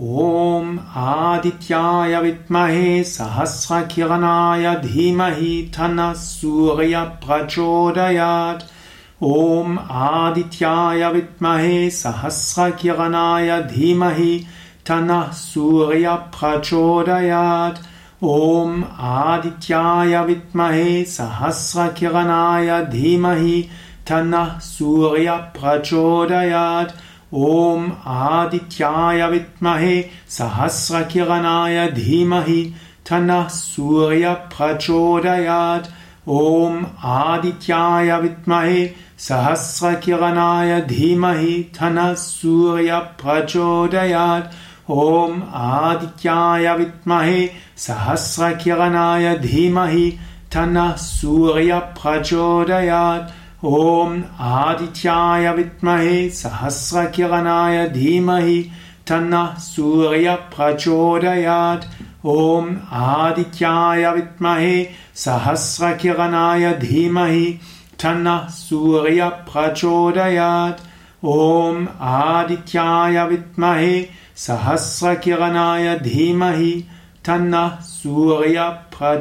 ॐ आदित्याय विद्महे सहस्रकिरणाय धीमहि तन्नः सूर्यप्रचोदयात् ॐ आदित्याय विद्महे सहस्रकिरणाय धीमहि तन्नः सूर्यप्रचोदयात् ॐ आदित्याय विद्महे सहस्रकिरणाय धीमहि तन्नः सूर्यप्रचोदयात् ॐ आदित्याय विद्महे सहस्रकिरणाय धीमहि तन्नः सूर्यप्रचोदयात्। ॐ आदित्याय विद्महे सहस्रकिरणाय धीमहि तन्नः सूर्यप्रचोदयात्। ॐ आदित्याय विद्महे सहस्रकिरणाय धीमहि तन्नः सूर्यप्रचोदयात् ॐ आदित्याय विद्महे सहस्रकिरणाय धीमहि तन्नः सूर्यप्रचोदयात्। ॐ आदित्याय विद्महे सहस्रकिरणाय धीमहि तन्नः सूर्यप्रचोदयात्। ॐ आदित्याय विद्महे सहस्रकिरणाय धीमहि तन्नः सूर्यप्रचोदयात्